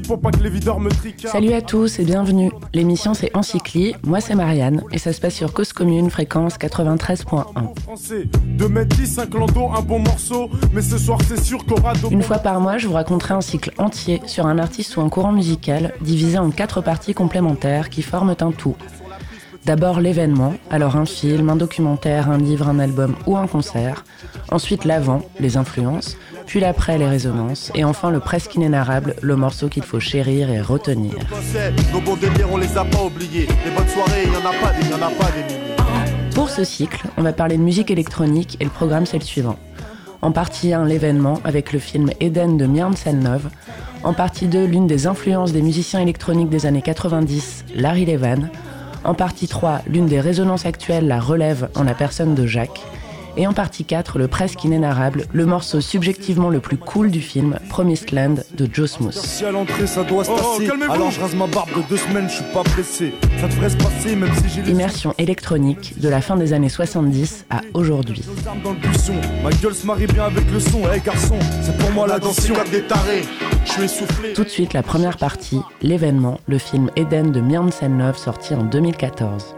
Pour pas que les videurs me triquent. Salut à tous et bienvenue. L'émission c'est Encycli, moi c'est Marianne et ça se passe sur Cause Commune, fréquence 93.1. un bon morceau, mais ce soir c'est sûr Une fois par mois, je vous raconterai un cycle entier sur un artiste ou un courant musical divisé en quatre parties complémentaires qui forment un tout. D'abord l'événement, alors un film, un documentaire, un livre, un album ou un concert. Ensuite l'avant, les influences, puis l'après, les résonances. Et enfin le presque inénarrable, le morceau qu'il faut chérir et retenir. Pour ce cycle, on va parler de musique électronique et le programme c'est le suivant. En partie 1, l'événement avec le film Eden de Myrn Selnov. En partie 2, l'une des influences des musiciens électroniques des années 90, Larry Levan. En partie 3, l'une des résonances actuelles la relève en la personne de Jacques. Et en partie 4, le presque inénarrable, le morceau subjectivement le plus cool du film, Promised Land de Joe Smooth. Si à l'entrée ça doit se oh, alors je rase ma barbe de deux semaines, je suis pas pressé. Ça devrait se passer même si j'ai Immersion électronique de la fin des années 70 à aujourd'hui. Ma gueule se marie bien avec le son, hey garçon, c'est pour moi la dansion. Tout de suite la première partie, l'événement, le film Eden de Myrn Senlove sorti en 2014.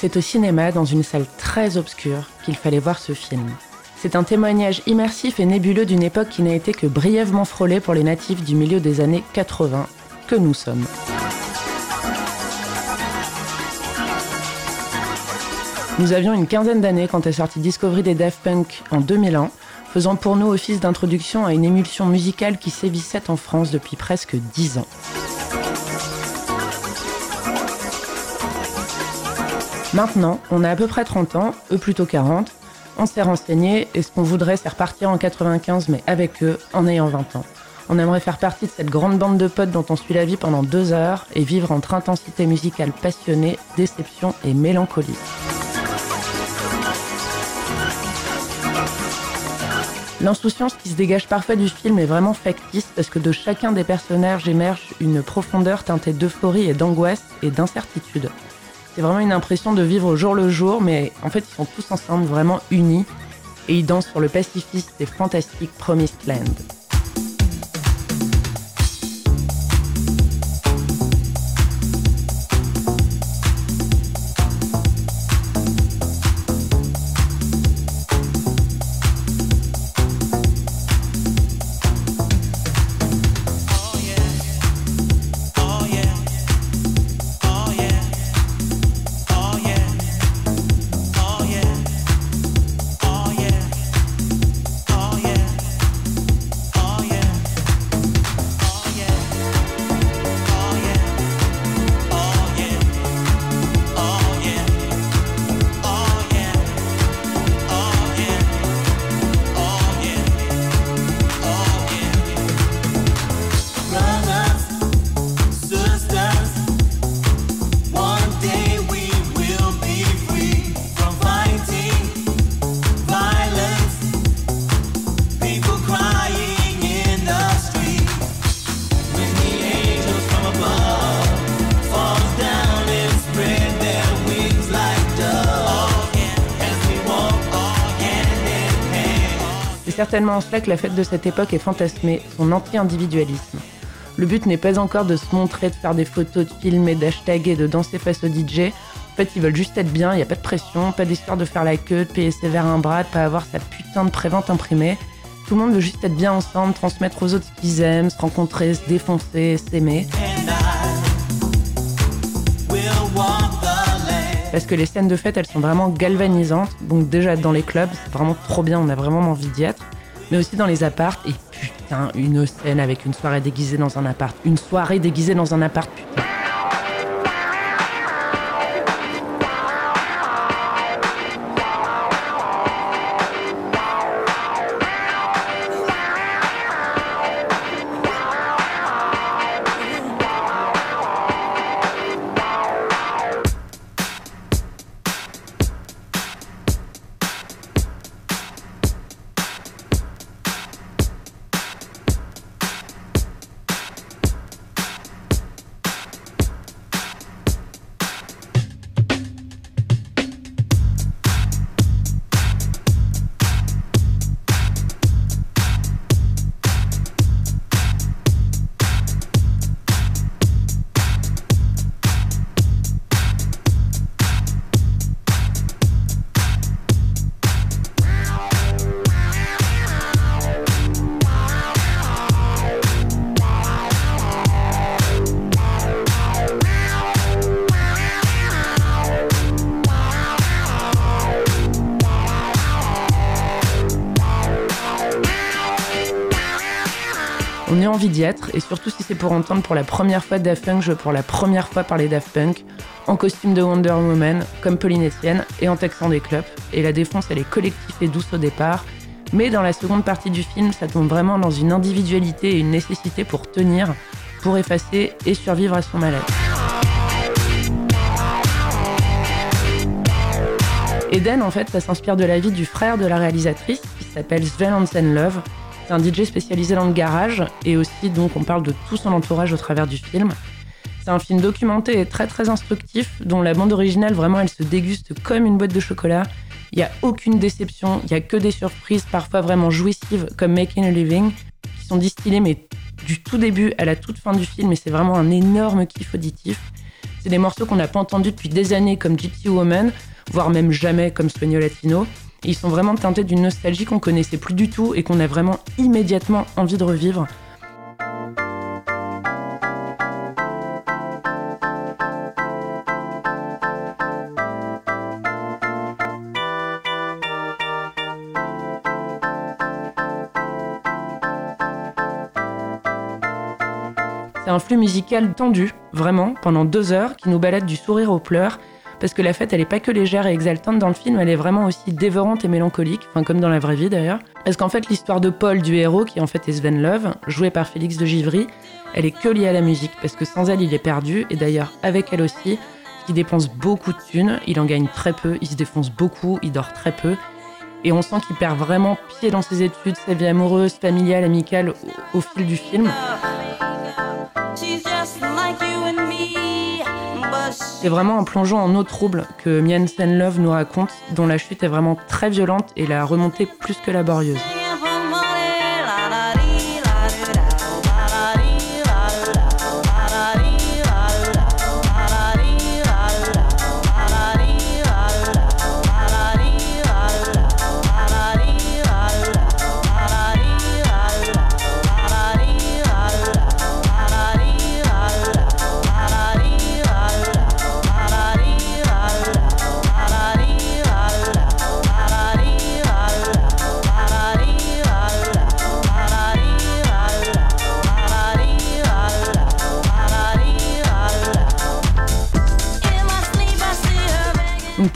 C'est au cinéma, dans une salle très obscure, qu'il fallait voir ce film. C'est un témoignage immersif et nébuleux d'une époque qui n'a été que brièvement frôlée pour les natifs du milieu des années 80, que nous sommes. Nous avions une quinzaine d'années quand est sorti Discovery des Daft Punk en 2001, faisant pour nous office d'introduction à une émulsion musicale qui sévissait en France depuis presque dix ans. Maintenant, on a à peu près 30 ans, eux plutôt 40. On s'est renseigné et ce qu'on voudrait, c'est repartir en 95, mais avec eux, en ayant 20 ans. On aimerait faire partie de cette grande bande de potes dont on suit la vie pendant deux heures et vivre entre intensité musicale passionnée, déception et mélancolie. L'insouciance qui se dégage parfois du film est vraiment factice parce que de chacun des personnages émerge une profondeur teintée d'euphorie et d'angoisse et d'incertitude. C'est vraiment une impression de vivre au jour le jour, mais en fait, ils sont tous ensemble vraiment unis et ils dansent sur le pacifiste et fantastique Promised Land. Certainement en cela que la fête de cette époque est fantasmée, son anti-individualisme. Le but n'est pas encore de se montrer, de faire des photos, de filmer, d'hashtaguer, de danser face au DJ. En fait, ils veulent juste être bien, il n'y a pas de pression, pas d'histoire de faire la queue, de payer verres un bras, de pas avoir sa putain de prévente imprimée. Tout le monde veut juste être bien ensemble, transmettre aux autres ce qu'ils aiment, se rencontrer, se défoncer, s'aimer. Parce que les scènes de fête, elles sont vraiment galvanisantes. Donc déjà dans les clubs, c'est vraiment trop bien, on a vraiment envie d'y être. Mais aussi dans les apparts. Et putain, une scène avec une soirée déguisée dans un appart. Une soirée déguisée dans un appart, putain. Et surtout si c'est pour entendre pour la première fois Daft Punk jouer pour la première fois par les Daft Punk, en costume de Wonder Woman, comme Pauline Etienne, et en textant des clubs. Et la défonce, elle est collective et douce au départ, mais dans la seconde partie du film, ça tombe vraiment dans une individualité et une nécessité pour tenir, pour effacer et survivre à son mal-être. Eden, en fait, ça s'inspire de la vie du frère de la réalisatrice, qui s'appelle Sven Hansen Love, c'est un DJ spécialisé dans le garage et aussi donc on parle de tout son entourage au travers du film. C'est un film documenté et très très instructif dont la bande originale vraiment elle se déguste comme une boîte de chocolat. Il n'y a aucune déception, il n'y a que des surprises parfois vraiment jouissives comme Making a Living qui sont distillées mais du tout début à la toute fin du film et c'est vraiment un énorme kiff auditif. C'est des morceaux qu'on n'a pas entendus depuis des années comme Gypsy Woman, voire même jamais comme Sueño Latino ils sont vraiment teintés d'une nostalgie qu'on connaissait plus du tout et qu'on a vraiment immédiatement envie de revivre. C'est un flux musical tendu, vraiment, pendant deux heures, qui nous balade du sourire aux pleurs parce que la fête, elle est pas que légère et exaltante dans le film, elle est vraiment aussi dévorante et mélancolique, enfin comme dans la vraie vie d'ailleurs. Parce qu'en fait, l'histoire de Paul, du héros, qui en fait est Sven Love, joué par Félix de Givry, elle est que liée à la musique, parce que sans elle, il est perdu, et d'ailleurs avec elle aussi, il dépense beaucoup de thunes, il en gagne très peu, il se défonce beaucoup, il dort très peu, et on sent qu'il perd vraiment pied dans ses études, sa vie amoureuse, familiale, amicale au, fil du film. C'est vraiment en plongeant en eau trouble que Miansen Love nous raconte, dont la chute est vraiment très violente et la remontée plus que laborieuse.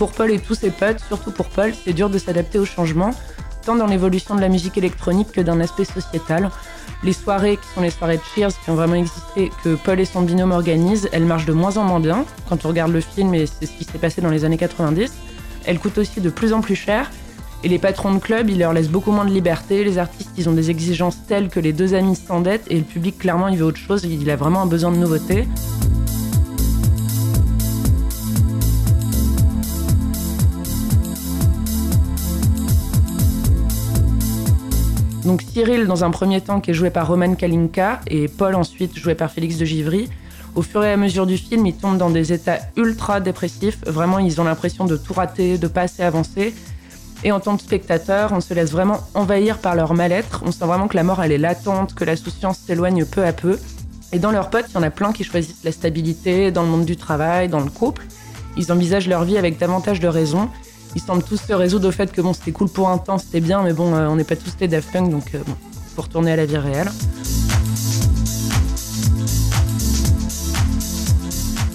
Pour Paul et tous ses potes, surtout pour Paul, c'est dur de s'adapter au changement, tant dans l'évolution de la musique électronique que d'un aspect sociétal. Les soirées, qui sont les soirées de Cheers, qui ont vraiment existé, que Paul et son binôme organisent, elles marchent de moins en moins bien. Quand on regarde le film, et c'est ce qui s'est passé dans les années 90, elles coûtent aussi de plus en plus cher. Et les patrons de club, ils leur laissent beaucoup moins de liberté. Les artistes, ils ont des exigences telles que les deux amis s'endettent et le public, clairement, il veut autre chose. Il a vraiment un besoin de nouveauté. Donc Cyril, dans un premier temps, qui est joué par Roman Kalinka, et Paul ensuite, joué par Félix de Givry, au fur et à mesure du film, ils tombent dans des états ultra dépressifs. Vraiment, ils ont l'impression de tout rater, de pas assez avancer. Et en tant que spectateur, on se laisse vraiment envahir par leur mal-être. On sent vraiment que la mort, elle est latente, que la souciance s'éloigne peu à peu. Et dans leurs potes, il y en a plein qui choisissent la stabilité dans le monde du travail, dans le couple. Ils envisagent leur vie avec davantage de raison. Ils semblent tous se résoudre au fait que bon, c'était cool pour un temps, c'était bien, mais bon, euh, on n'est pas tous des Daft Punk, donc euh, bon, faut retourner à la vie réelle.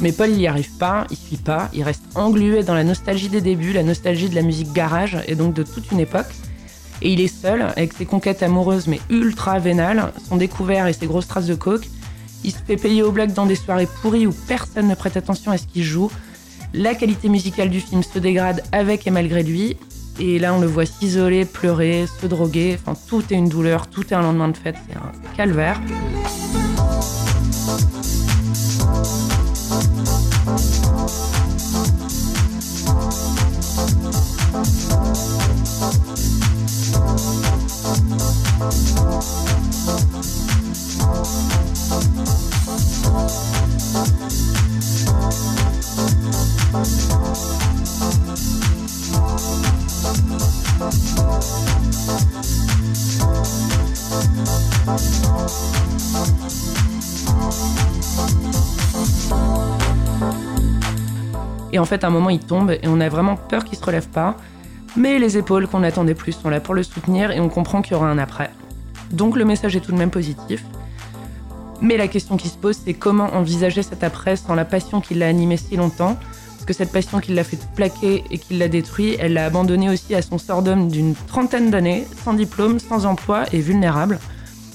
Mais Paul, il n'y arrive pas, il suit pas, il reste englué dans la nostalgie des débuts, la nostalgie de la musique garage et donc de toute une époque. Et il est seul, avec ses conquêtes amoureuses mais ultra vénales, son découvert et ses grosses traces de coke. Il se fait payer au black dans des soirées pourries où personne ne prête attention à ce qu'il joue. La qualité musicale du film se dégrade avec et malgré lui. Et là, on le voit s'isoler, pleurer, se droguer. Enfin, tout est une douleur, tout est un lendemain de fête. C'est un calvaire. Fait, un moment, il tombe et on a vraiment peur qu'il se relève pas. Mais les épaules qu'on attendait plus sont là pour le soutenir et on comprend qu'il y aura un après. Donc le message est tout de même positif. Mais la question qui se pose, c'est comment envisager cet après sans la passion qui l'a animé si longtemps? Parce que cette passion qui l'a fait plaquer et qui l'a détruit, elle l'a abandonné aussi à son sort d'homme d'une trentaine d'années, sans diplôme, sans emploi et vulnérable.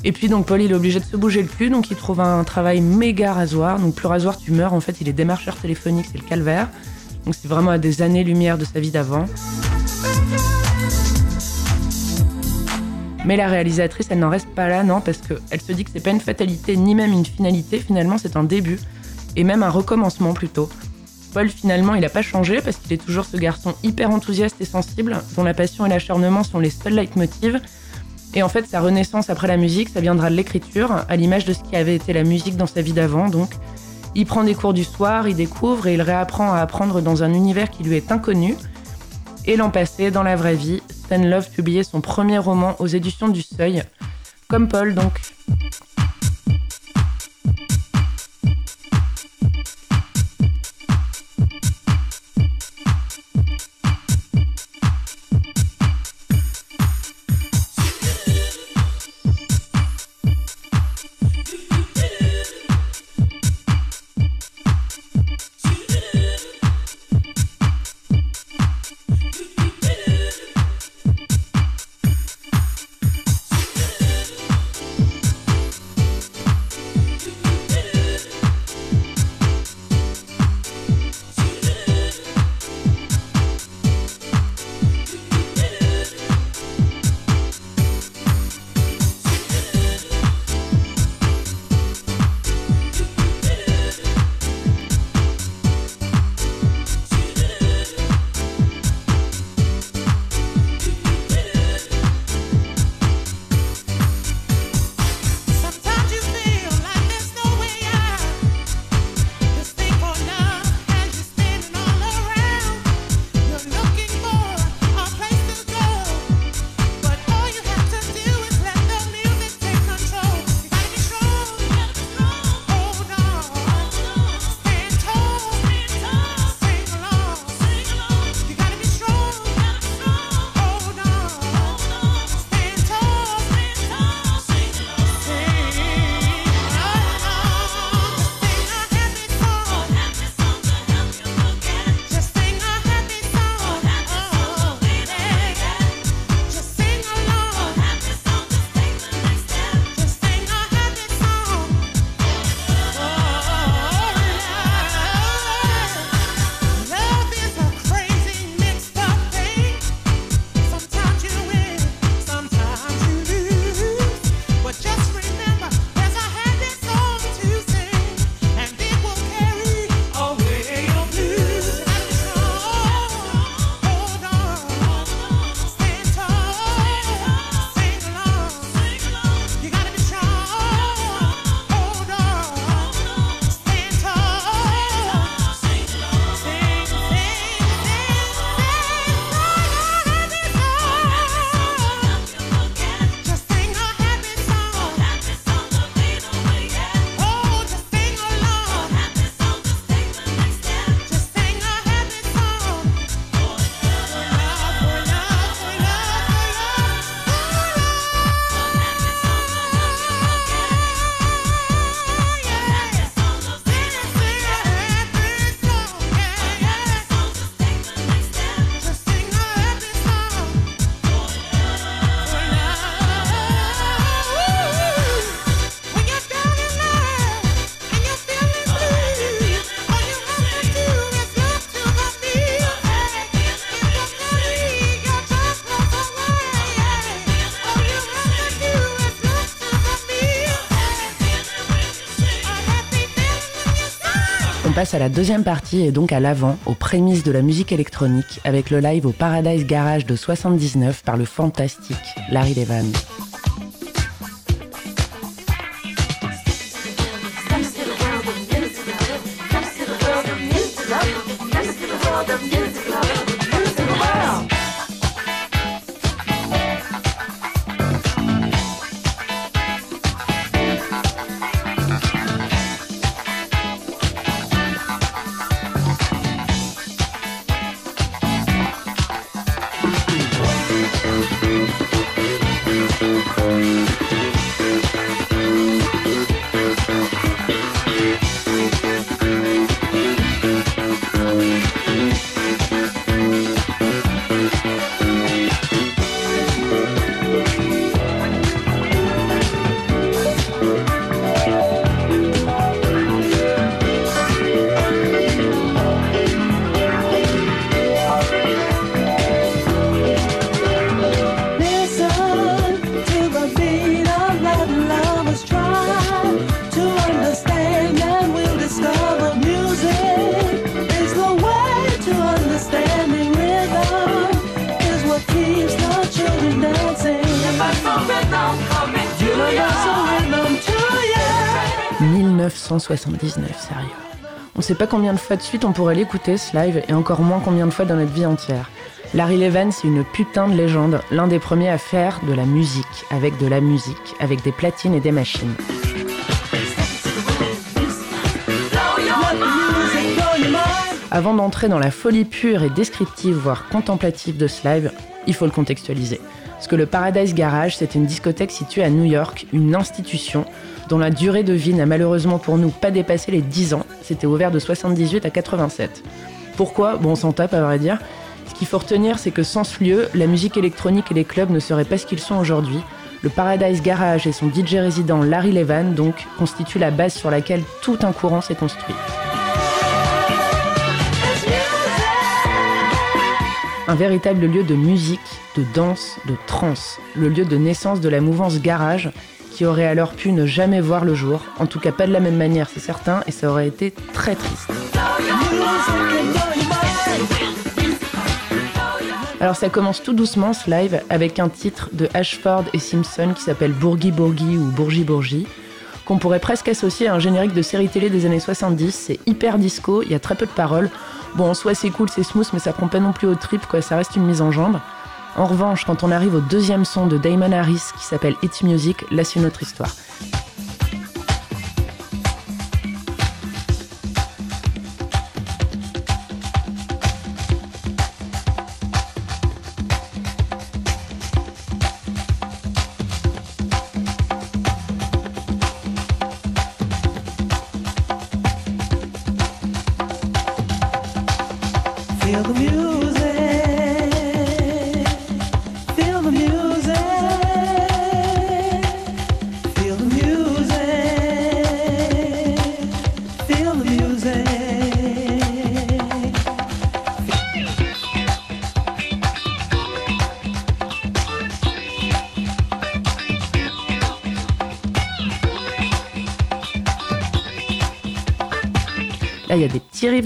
Et puis donc Paul il est obligé de se bouger le cul, donc il trouve un travail méga rasoir. Donc plus rasoir tu meurs, en fait il est démarcheur téléphonique, c'est le calvaire. Donc c'est vraiment à des années-lumière de sa vie d'avant. Mais la réalisatrice, elle n'en reste pas là, non, parce qu'elle se dit que c'est pas une fatalité ni même une finalité, finalement c'est un début, et même un recommencement plutôt. Paul, finalement, il n'a pas changé parce qu'il est toujours ce garçon hyper enthousiaste et sensible, dont la passion et l'acharnement sont les seuls leitmotivs. Et en fait, sa renaissance après la musique, ça viendra de l'écriture, à l'image de ce qui avait été la musique dans sa vie d'avant, donc. Il prend des cours du soir, il découvre et il réapprend à apprendre dans un univers qui lui est inconnu. Et l'an passé, dans la vraie vie, Stan Love publiait son premier roman aux éditions du Seuil. Comme Paul, donc. Passe à la deuxième partie et donc à l'avant, aux prémices de la musique électronique, avec le live au Paradise Garage de 79 par le fantastique Larry Levan. Sérieux. On sait pas combien de fois de suite on pourrait l'écouter ce live et encore moins combien de fois dans notre vie entière. Larry Levan, c'est une putain de légende, l'un des premiers à faire de la musique, avec de la musique, avec des platines et des machines. Avant d'entrer dans la folie pure et descriptive, voire contemplative de ce live, il faut le contextualiser. Parce que le Paradise Garage, c'est une discothèque située à New York, une institution dont la durée de vie n'a malheureusement pour nous pas dépassé les 10 ans. C'était ouvert de 78 à 87. Pourquoi? Bon, on s'en tape à vrai dire. Ce qu'il faut retenir, c'est que sans ce lieu, la musique électronique et les clubs ne seraient pas ce qu'ils sont aujourd'hui. Le Paradise Garage et son DJ résident Larry Levan, donc, constituent la base sur laquelle tout un courant s'est construit. Un véritable lieu de musique, de danse, de trance, le lieu de naissance de la mouvance garage qui aurait alors pu ne jamais voir le jour, en tout cas pas de la même manière, c'est certain, et ça aurait été très triste. Alors ça commence tout doucement ce live avec un titre de Ashford et Simpson qui s'appelle Bourgie Bourgie ou Bourgie Bourgie, qu'on pourrait presque associer à un générique de série télé des années 70. C'est hyper disco, il y a très peu de paroles. Bon, en soi c'est cool, c'est smooth, mais ça prend pas non plus au trip, quoi, ça reste une mise en jambe. En revanche, quand on arrive au deuxième son de Damon Harris qui s'appelle It's Music, là c'est une autre histoire.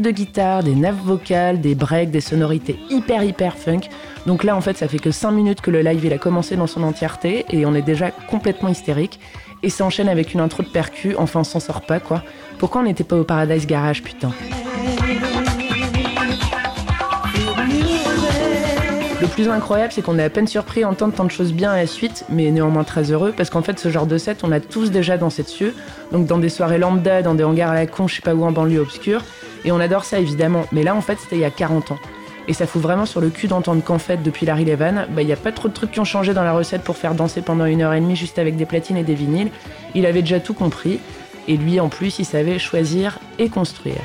De guitare, des nappes vocales, des breaks, des sonorités hyper hyper funk. Donc là, en fait, ça fait que 5 minutes que le live il a commencé dans son entièreté et on est déjà complètement hystérique. Et ça enchaîne avec une intro de percu, enfin on s'en sort pas quoi. Pourquoi on n'était pas au Paradise Garage, putain Le plus incroyable, c'est qu'on est à peine surpris d'entendre tant de choses bien à la suite, mais néanmoins très heureux, parce qu'en fait, ce genre de set, on a tous déjà dansé dessus. Donc, dans des soirées lambda, dans des hangars à la con, je sais pas où, en banlieue obscure. Et on adore ça, évidemment. Mais là, en fait, c'était il y a 40 ans. Et ça fout vraiment sur le cul d'entendre qu'en fait, depuis Larry Levan, bah, il n'y a pas trop de trucs qui ont changé dans la recette pour faire danser pendant une heure et demie juste avec des platines et des vinyles. Il avait déjà tout compris. Et lui, en plus, il savait choisir et construire.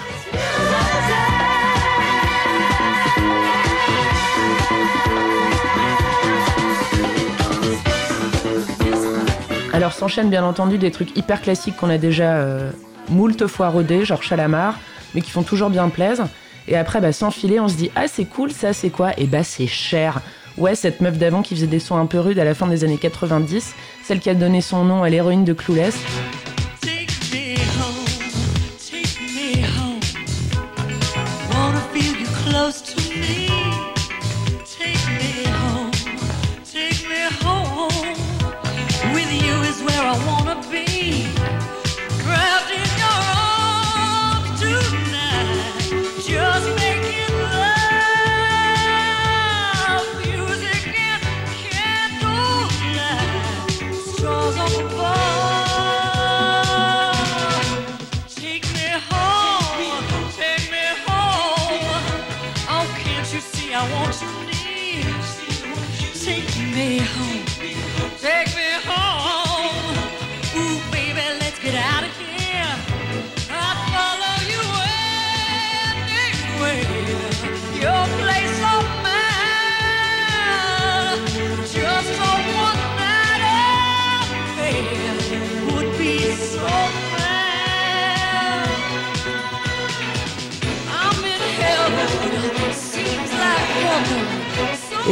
Alors s'enchaînent bien entendu des trucs hyper classiques qu'on a déjà euh, moult fois rodés, genre Chalamar, mais qui font toujours bien plaisir. Et après, bah, sans filer, on se dit Ah, c'est cool, ça, c'est quoi? Et bah, c'est cher. Ouais, cette meuf d'avant qui faisait des sons un peu rudes à la fin des années 90, celle qui a donné son nom à l'héroïne de Clueless.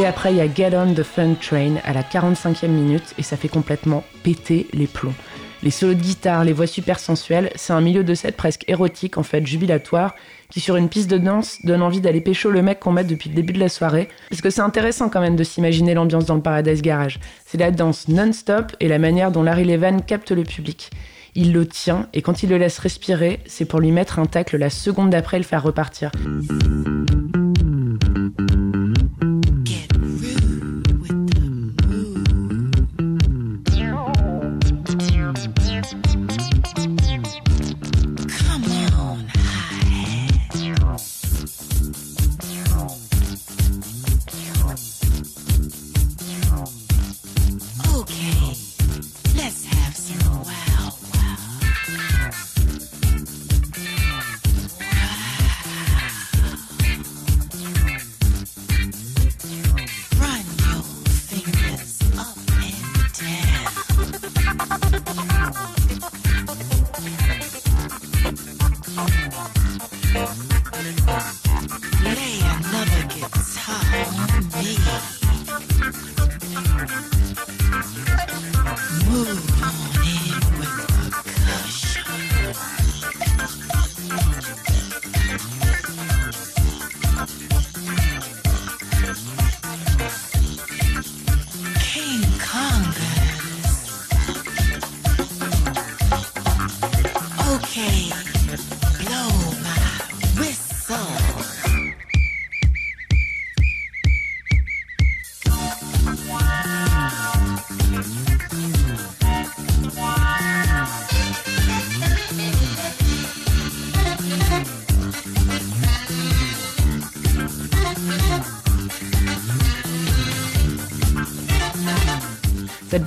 Et après, il y a Get on the Fun Train à la 45e minute et ça fait complètement péter les plombs. Les solos de guitare, les voix super sensuelles, c'est un milieu de set presque érotique, en fait, jubilatoire, qui sur une piste de danse donne envie d'aller pécho le mec qu'on met depuis le début de la soirée. Parce que c'est intéressant quand même de s'imaginer l'ambiance dans le Paradise Garage. C'est la danse non-stop et la manière dont Larry Levan capte le public. Il le tient et quand il le laisse respirer, c'est pour lui mettre un tacle la seconde d'après et le faire repartir.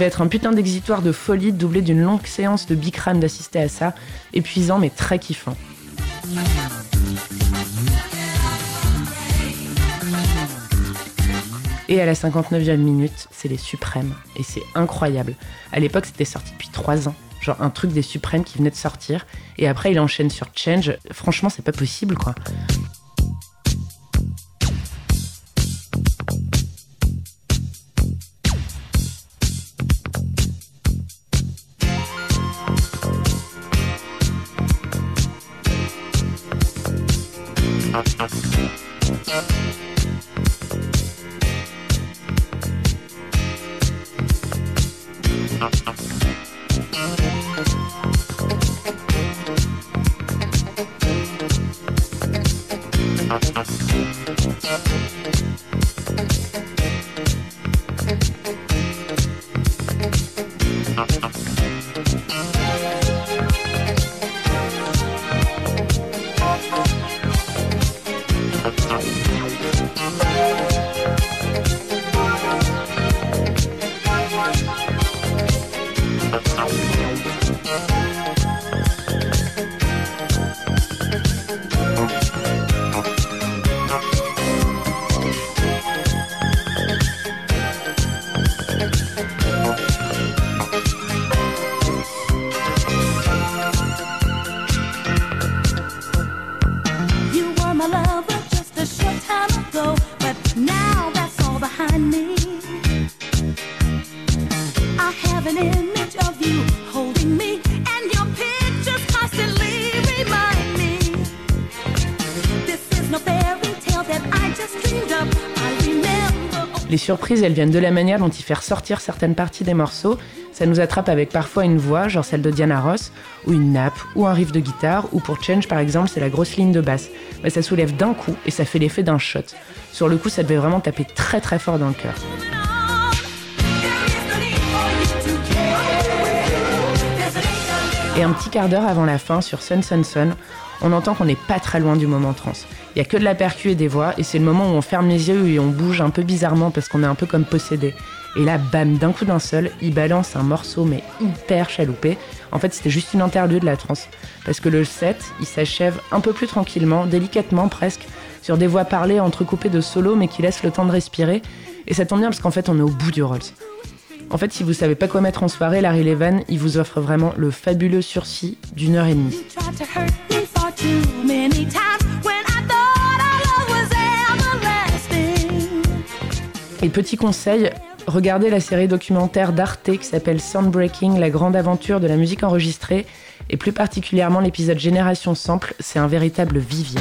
Être un putain d'exitoire de folie doublé d'une longue séance de Bikram d'assister à ça, épuisant mais très kiffant. Et à la 59e minute, c'est les suprêmes. Et c'est incroyable. À l'époque, c'était sorti depuis 3 ans. Genre un truc des suprêmes qui venait de sortir. Et après, il enchaîne sur Change. Franchement, c'est pas possible, quoi. Surprises, elles viennent de la manière dont il fait ressortir certaines parties des morceaux. Ça nous attrape avec parfois une voix, genre celle de Diana Ross, ou une nappe, ou un riff de guitare, ou pour Change par exemple, c'est la grosse ligne de basse. Bah, ça soulève d'un coup et ça fait l'effet d'un shot. Sur le coup, ça devait vraiment taper très très fort dans le cœur. Et un petit quart d'heure avant la fin, sur Sun Sun Sun, on entend qu'on n'est pas très loin du moment trans. Il y a que de la percu et des voix, et c'est le moment où on ferme les yeux et on bouge un peu bizarrement parce qu'on est un peu comme possédé. Et là, bam, d'un coup d'un seul, il balance un morceau mais hyper chaloupé. En fait, c'était juste une interlude de la trans. Parce que le set, il s'achève un peu plus tranquillement, délicatement presque, sur des voix parlées entrecoupées de solos mais qui laissent le temps de respirer. Et ça tombe bien parce qu'en fait, on est au bout du Rolls. En fait, si vous savez pas quoi mettre en soirée, Larry Levan, il vous offre vraiment le fabuleux sursis d'une heure et demie. Et petit conseil, regardez la série documentaire d'Arte qui s'appelle Soundbreaking, la grande aventure de la musique enregistrée, et plus particulièrement l'épisode Génération Sample, c'est un véritable vivier.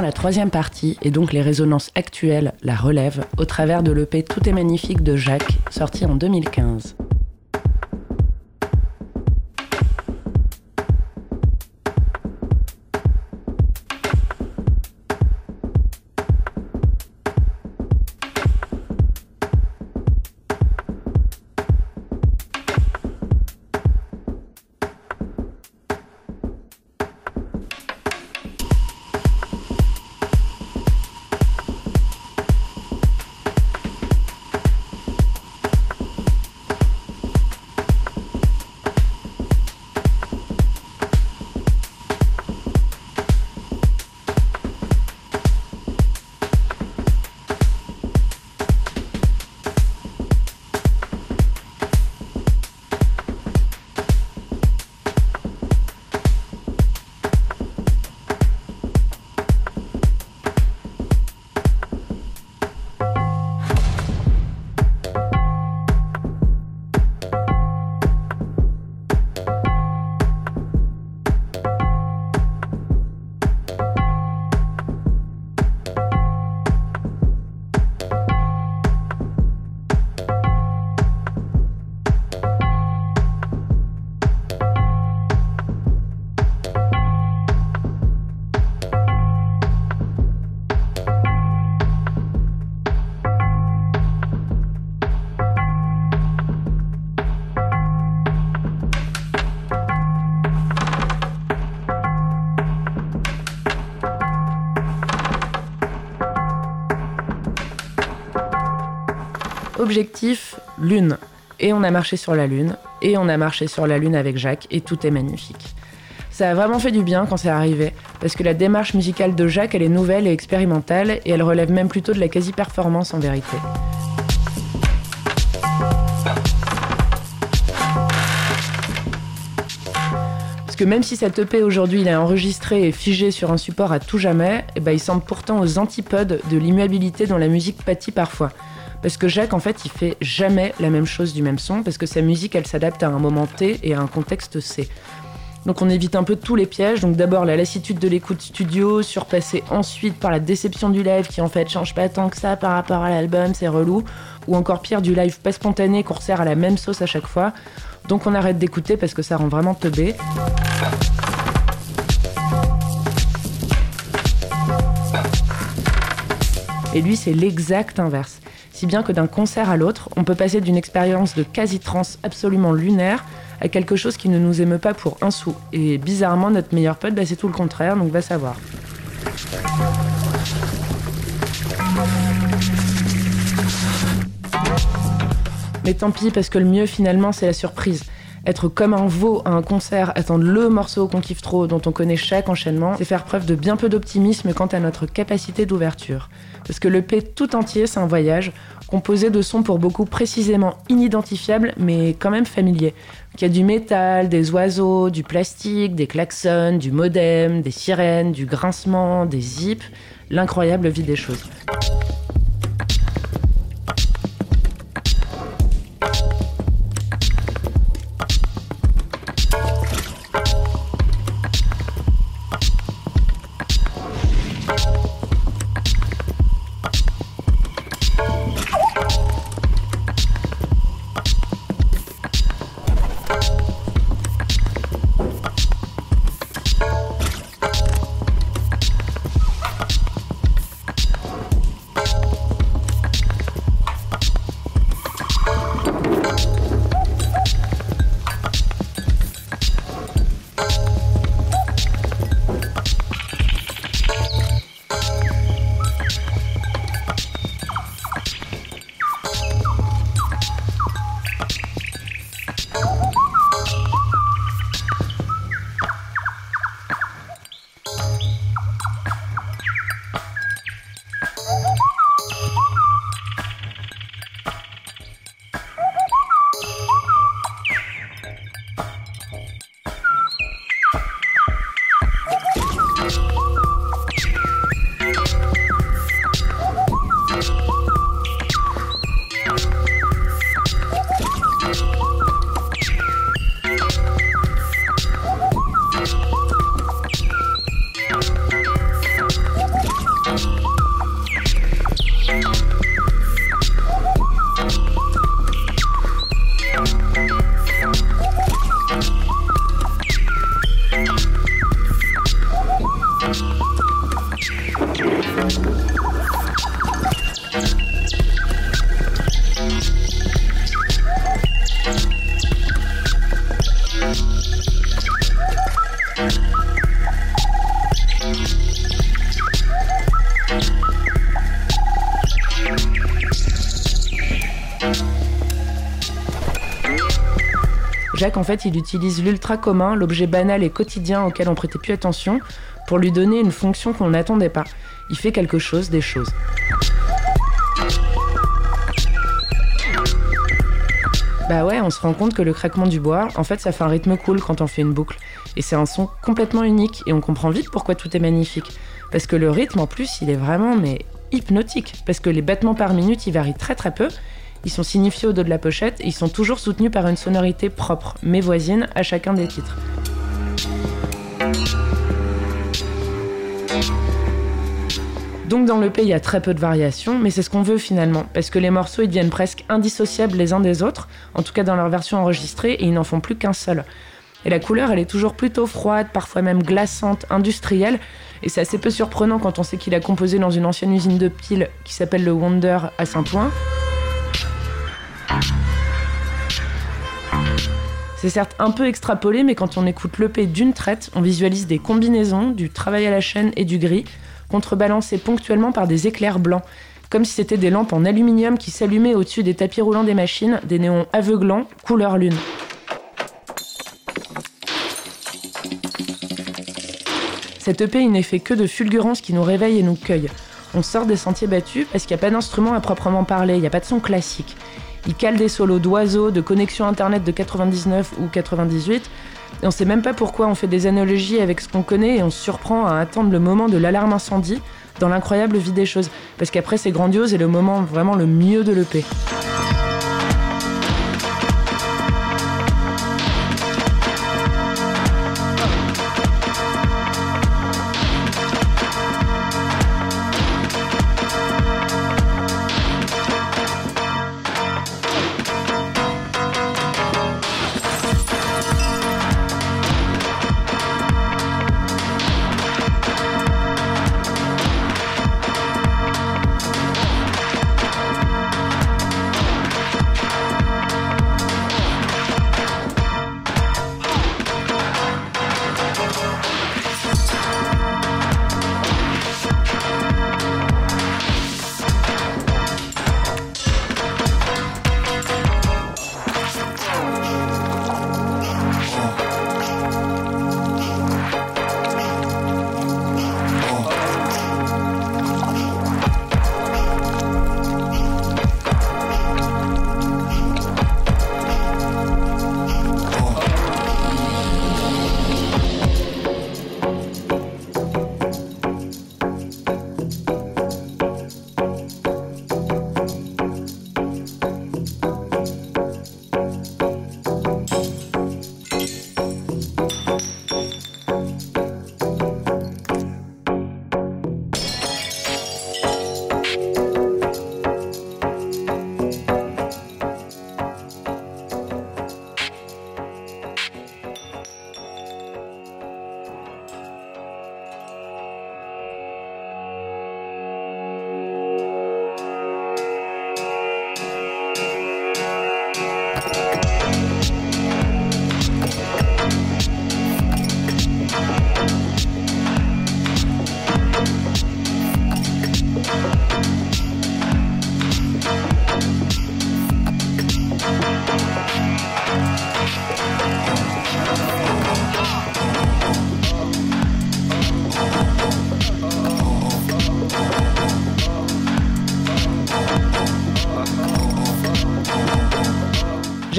La troisième partie et donc les résonances actuelles, la relève, au travers de l'EP Tout est magnifique de Jacques, sorti en 2015. Objectif, Lune. Et on a marché sur la Lune, et on a marché sur la Lune avec Jacques, et tout est magnifique. Ça a vraiment fait du bien quand c'est arrivé, parce que la démarche musicale de Jacques, elle est nouvelle et expérimentale, et elle relève même plutôt de la quasi-performance en vérité. que même si cette EP aujourd'hui il est enregistré et figé sur un support à tout jamais, eh ben, il semble pourtant aux antipodes de l'immuabilité dont la musique pâtit parfois. Parce que Jacques, en fait, il fait jamais la même chose du même son, parce que sa musique, elle s'adapte à un moment T et à un contexte C. Donc on évite un peu tous les pièges. Donc d'abord la lassitude de l'écoute studio, surpassée ensuite par la déception du live qui en fait change pas tant que ça par rapport à l'album, c'est relou. Ou encore pire du live pas spontané qu'on resserre à la même sauce à chaque fois. Donc on arrête d'écouter parce que ça rend vraiment teubé. Et lui, c'est l'exact inverse. Si bien que d'un concert à l'autre, on peut passer d'une expérience de quasi-trance absolument lunaire à quelque chose qui ne nous émeut pas pour un sou. Et bizarrement, notre meilleur pote, bah, c'est tout le contraire, donc va savoir. Mais tant pis, parce que le mieux finalement, c'est la surprise. Être comme un veau à un concert, attendre le morceau qu'on kiffe trop, dont on connaît chaque enchaînement, c'est faire preuve de bien peu d'optimisme quant à notre capacité d'ouverture. Parce que le P tout entier, c'est un voyage, composé de sons pour beaucoup précisément inidentifiables, mais quand même familiers. Il y a du métal, des oiseaux, du plastique, des klaxons, du modem, des sirènes, du grincement, des zips, l'incroyable vie des choses. Jacques, en fait, il utilise l'ultra commun, l'objet banal et quotidien auquel on prêtait plus attention, pour lui donner une fonction qu'on n'attendait pas. Il fait quelque chose des choses. Bah ouais, on se rend compte que le craquement du bois, en fait, ça fait un rythme cool quand on fait une boucle. Et c'est un son complètement unique, et on comprend vite pourquoi tout est magnifique. Parce que le rythme, en plus, il est vraiment, mais hypnotique. Parce que les battements par minute, ils varient très très peu, ils sont signifiés au dos de la pochette et ils sont toujours soutenus par une sonorité propre, mais voisine, à chacun des titres. Donc dans le P, il y a très peu de variations, mais c'est ce qu'on veut finalement, parce que les morceaux ils deviennent presque indissociables les uns des autres, en tout cas dans leur version enregistrée, et ils n'en font plus qu'un seul. Et la couleur, elle est toujours plutôt froide, parfois même glaçante, industrielle, et c'est assez peu surprenant quand on sait qu'il a composé dans une ancienne usine de piles qui s'appelle le Wonder à Saint-Ouen. C'est certes un peu extrapolé, mais quand on écoute l'EP d'une traite, on visualise des combinaisons, du travail à la chaîne et du gris, contrebalancés ponctuellement par des éclairs blancs, comme si c'était des lampes en aluminium qui s'allumaient au-dessus des tapis roulants des machines, des néons aveuglants, couleur lune. Cette EP, il n'est fait que de fulgurances qui nous réveillent et nous cueillent. On sort des sentiers battus parce qu'il n'y a pas d'instrument à proprement parler, il n'y a pas de son classique. Il cale des solos d'oiseaux, de connexion internet de 99 ou 98, et on sait même pas pourquoi on fait des analogies avec ce qu'on connaît et on se surprend à attendre le moment de l'alarme incendie dans l'incroyable vie des choses. Parce qu'après c'est grandiose et le moment vraiment le mieux de l'EP.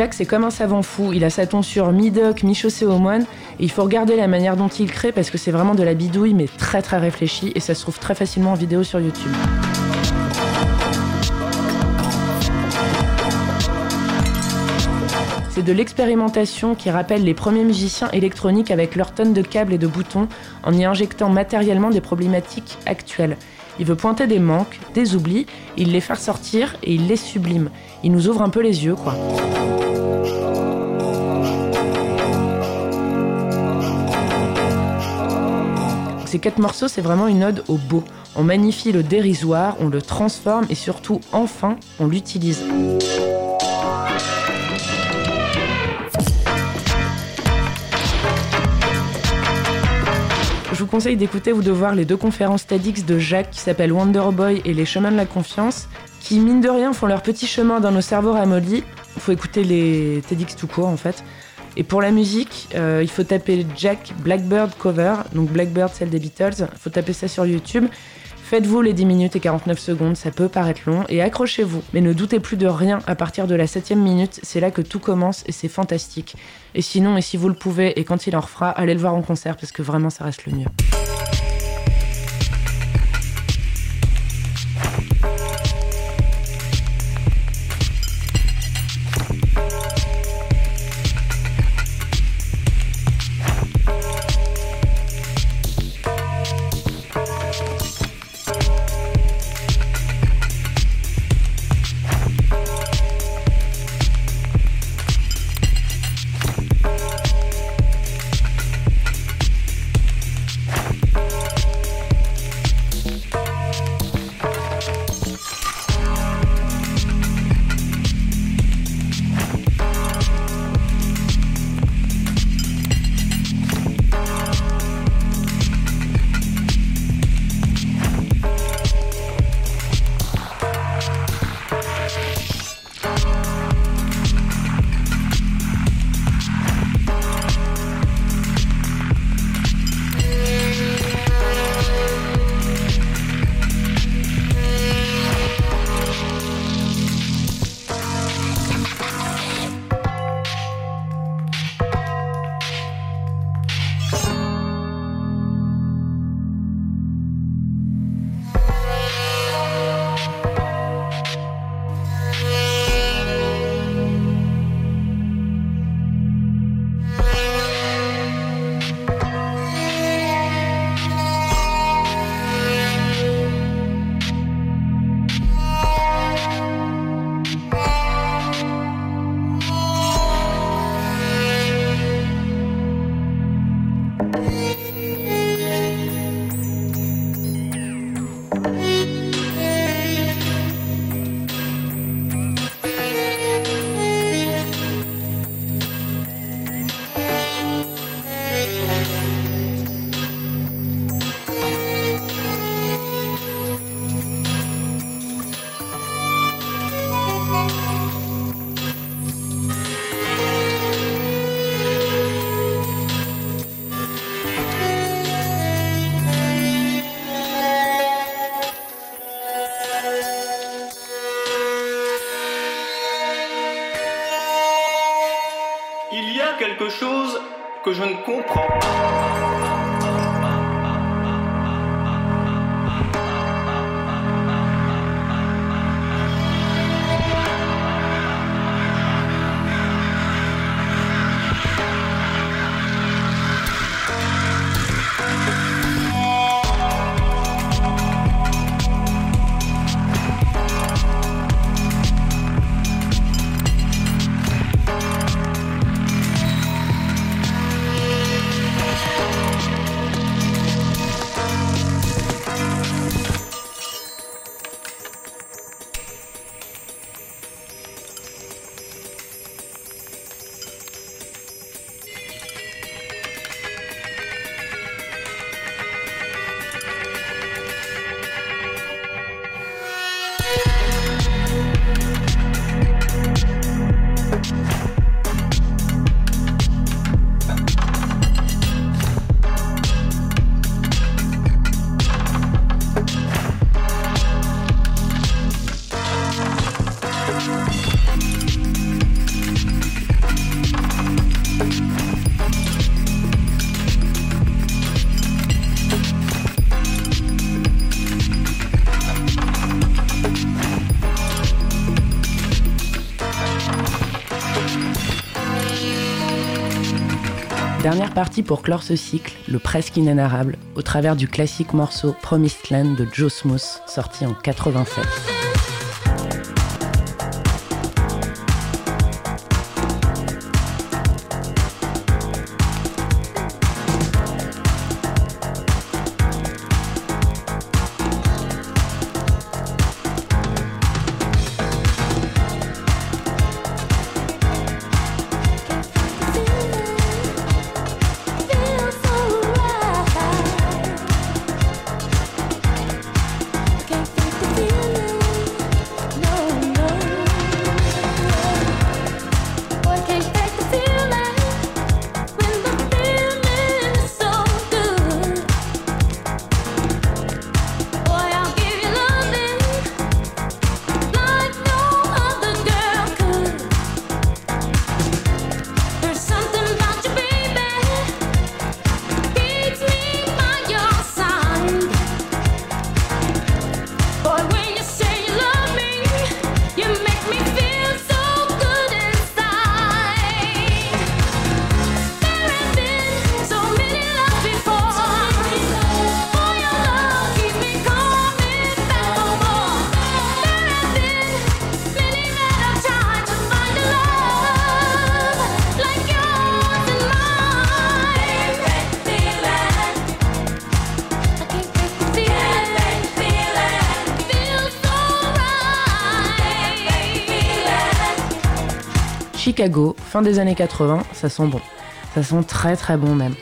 Jacques, c'est comme un savant fou. Il a sa tonsure mi-doc, mi-chaussée au moine. Et il faut regarder la manière dont il crée parce que c'est vraiment de la bidouille, mais très très réfléchi. Et ça se trouve très facilement en vidéo sur YouTube. C'est de l'expérimentation qui rappelle les premiers musiciens électroniques avec leurs tonnes de câbles et de boutons en y injectant matériellement des problématiques actuelles. Il veut pointer des manques, des oublis, il les fait sortir et il les sublime. Il nous ouvre un peu les yeux, quoi. Ces quatre morceaux, c'est vraiment une ode au beau. On magnifie le dérisoire, on le transforme et surtout, enfin, on l'utilise. Je vous conseille d'écouter ou de voir les deux conférences TEDx de Jacques qui s'appellent Wonderboy et Les chemins de la confiance, qui mine de rien font leur petit chemin dans nos cerveaux ramollis. Il faut écouter les TEDx tout court en fait. Et pour la musique, euh, il faut taper Jack Blackbird Cover, donc Blackbird celle des Beatles, il faut taper ça sur YouTube. Faites-vous les 10 minutes et 49 secondes, ça peut paraître long, et accrochez-vous. Mais ne doutez plus de rien, à partir de la 7 minute, c'est là que tout commence et c'est fantastique. Et sinon, et si vous le pouvez, et quand il en refera, allez le voir en concert parce que vraiment ça reste le mieux. Dernière partie pour clore ce cycle, le presque inénarrable, au travers du classique morceau Promised Land de Joe Smooth, sorti en 87. Fin des années 80, ça sent bon. Ça sent très très bon même.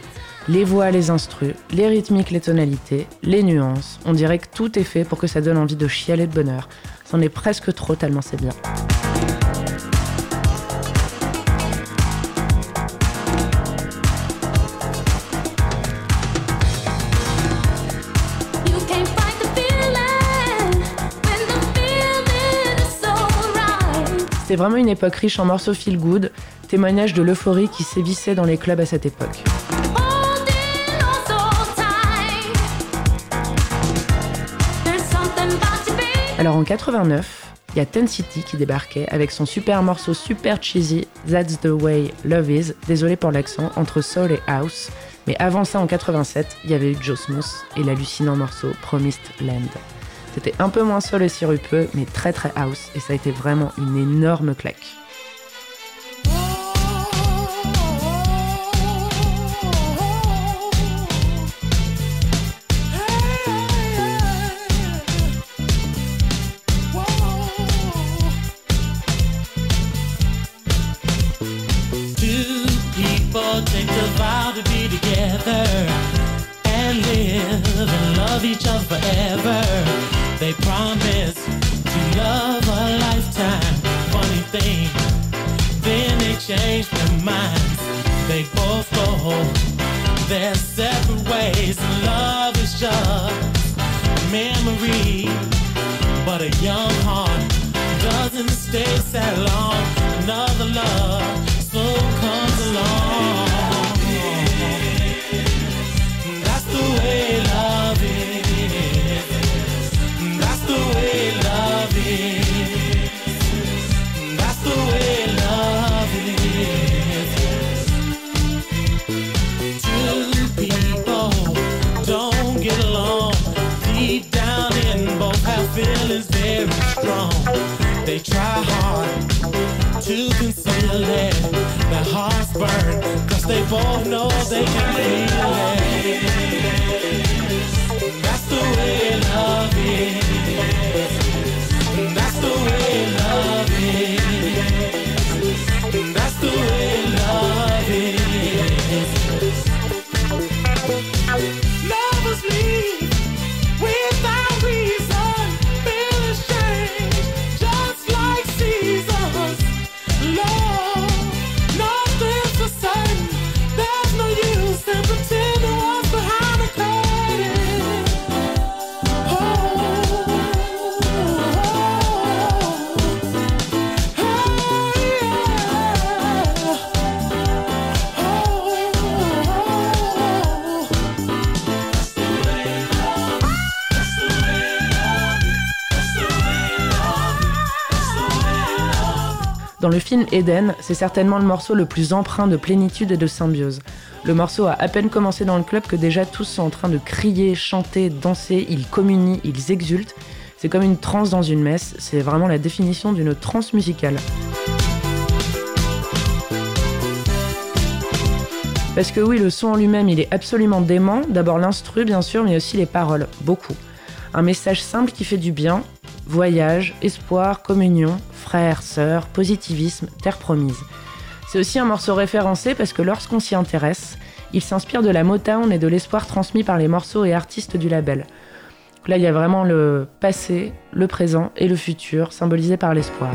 Les voix, les instrus, les rythmiques, les tonalités, les nuances, on dirait que tout est fait pour que ça donne envie de chialer de bonheur. C'en est presque trop tellement c'est bien. C'est vraiment une époque riche en morceaux feel good, témoignage de l'euphorie qui sévissait dans les clubs à cette époque. Alors en 89, il y a Ten City qui débarquait avec son super morceau super cheesy That's the Way Love Is, désolé pour l'accent, entre soul et house. Mais avant ça, en 87, il y avait eu Joe Smooth et l'hallucinant morceau Promised Land. C'était un peu moins sol et sirupeux, mais très très house, et ça a été vraiment une énorme claque. They promise to love a lifetime. Funny thing, then they change their minds. They both go their separate ways. Love is just a memory, but a young heart doesn't stay sad long. Another love soon comes along. They try hard to conceal it. Their hearts burn, cause they both know they can feel it. That's the way love is. Dans le film Eden, c'est certainement le morceau le plus empreint de plénitude et de symbiose. Le morceau a à peine commencé dans le club que déjà tous sont en train de crier, chanter, danser, ils communient, ils exultent. C'est comme une transe dans une messe, c'est vraiment la définition d'une transe musicale. Parce que oui, le son en lui-même, il est absolument dément. D'abord l'instru, bien sûr, mais aussi les paroles, beaucoup. Un message simple qui fait du bien. Voyage, espoir, communion, frères, sœurs, positivisme, terre promise. C'est aussi un morceau référencé parce que lorsqu'on s'y intéresse, il s'inspire de la Motown et de l'espoir transmis par les morceaux et artistes du label. Là, il y a vraiment le passé, le présent et le futur, symbolisés par l'espoir.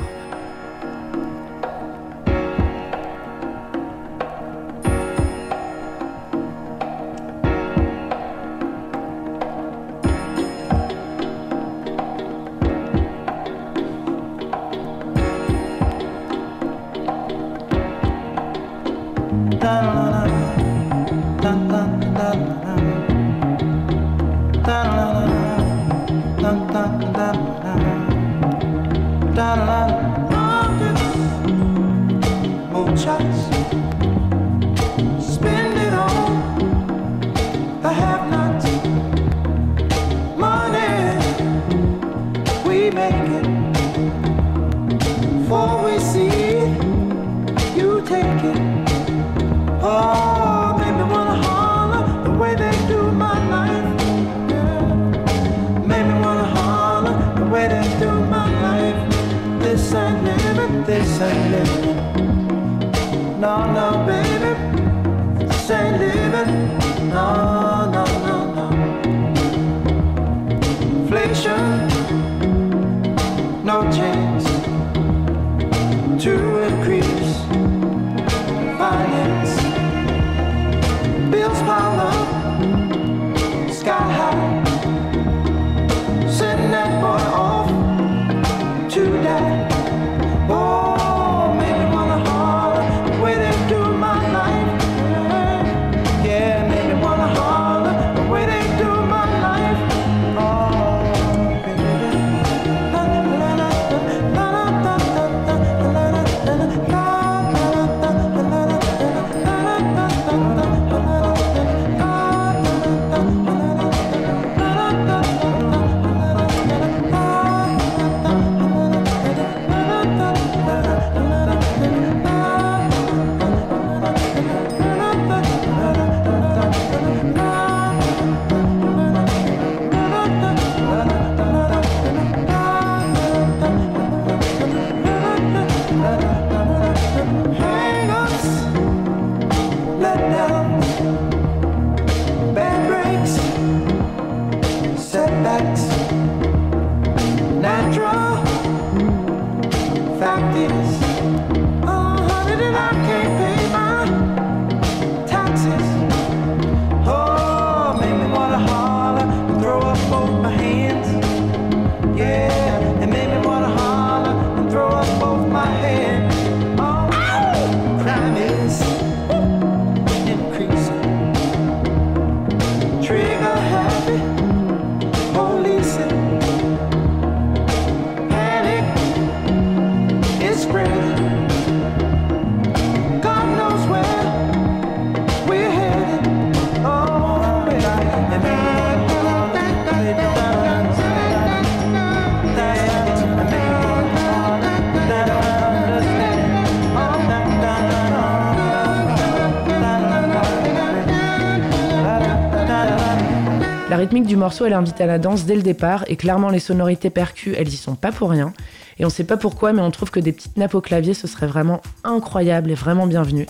Morceau, elle invite à la danse dès le départ, et clairement les sonorités percus, elles y sont pas pour rien. Et on sait pas pourquoi, mais on trouve que des petites nappes au clavier, ce serait vraiment incroyable et vraiment bienvenu.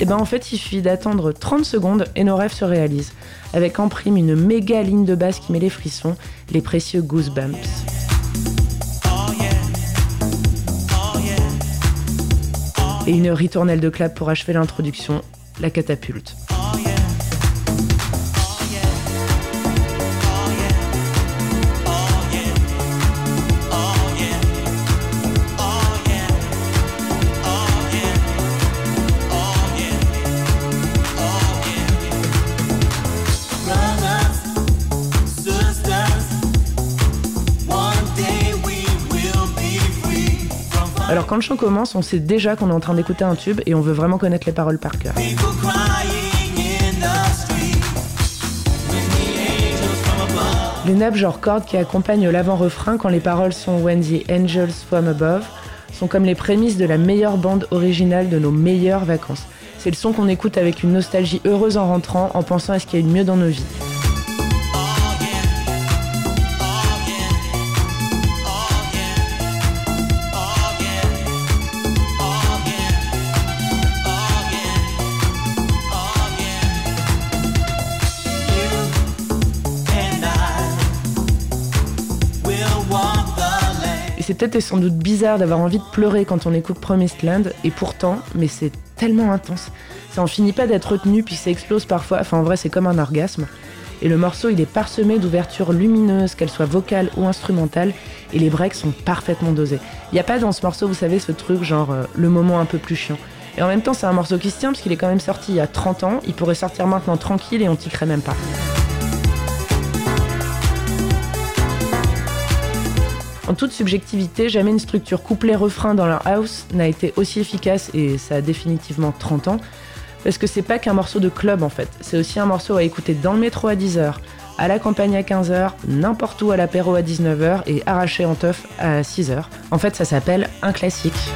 Et ben en fait, il suffit d'attendre 30 secondes et nos rêves se réalisent. Avec en prime une méga ligne de basse qui met les frissons, les précieux goosebumps. Et une ritournelle de clap pour achever l'introduction, la catapulte. Quand le chant commence, on sait déjà qu'on est en train d'écouter un tube et on veut vraiment connaître les paroles par cœur. Les nappes genre cordes qui accompagnent l'avant-refrain quand les paroles sont When the Angels from Above sont comme les prémices de la meilleure bande originale de nos meilleures vacances. C'est le son qu'on écoute avec une nostalgie heureuse en rentrant en pensant à ce qu'il y a de mieux dans nos vies. Peut-être et sans doute bizarre d'avoir envie de pleurer quand on écoute Promised Land, et pourtant, mais c'est tellement intense. Ça en finit pas d'être retenu, puis ça explose parfois, enfin en vrai c'est comme un orgasme. Et le morceau il est parsemé d'ouvertures lumineuses, qu'elles soient vocales ou instrumentales, et les breaks sont parfaitement dosés. Il n'y a pas dans ce morceau, vous savez, ce truc genre euh, le moment un peu plus chiant. Et en même temps, c'est un morceau qui se tient parce qu'il est quand même sorti il y a 30 ans, il pourrait sortir maintenant tranquille et on tiquerait même pas. En toute subjectivité, jamais une structure couplet-refrain dans leur house n'a été aussi efficace, et ça a définitivement 30 ans, parce que c'est pas qu'un morceau de club en fait, c'est aussi un morceau à écouter dans le métro à 10h, à la campagne à 15h, n'importe où à l'apéro à 19h et arraché en teuf à 6h. En fait, ça s'appelle un classique.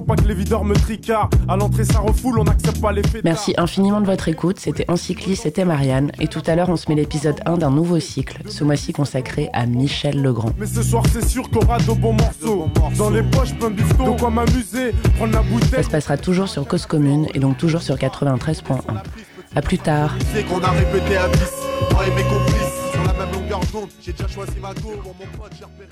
Pour pas que les videurs me tricardent. À l'entrée, ça refoule, on n'accepte pas les faits. Merci infiniment de votre écoute. C'était Encycli, c'était Marianne. Et tout à l'heure, on se met l'épisode 1 d'un nouveau cycle, ce mois-ci consacré à Michel Legrand. Mais ce soir, c'est sûr qu'on aura de bons morceaux. Dans les poches, plein de bifton. De quoi m'amuser, prendre la bouteille. Ça se passera toujours sur Cause Commune et donc toujours sur 93.1. A plus tard. Qu'on a répété à 10, moi et mes complices, sur la même longueur d'onde. J'ai déjà choisi ma go, mon pote, j'ai repéré,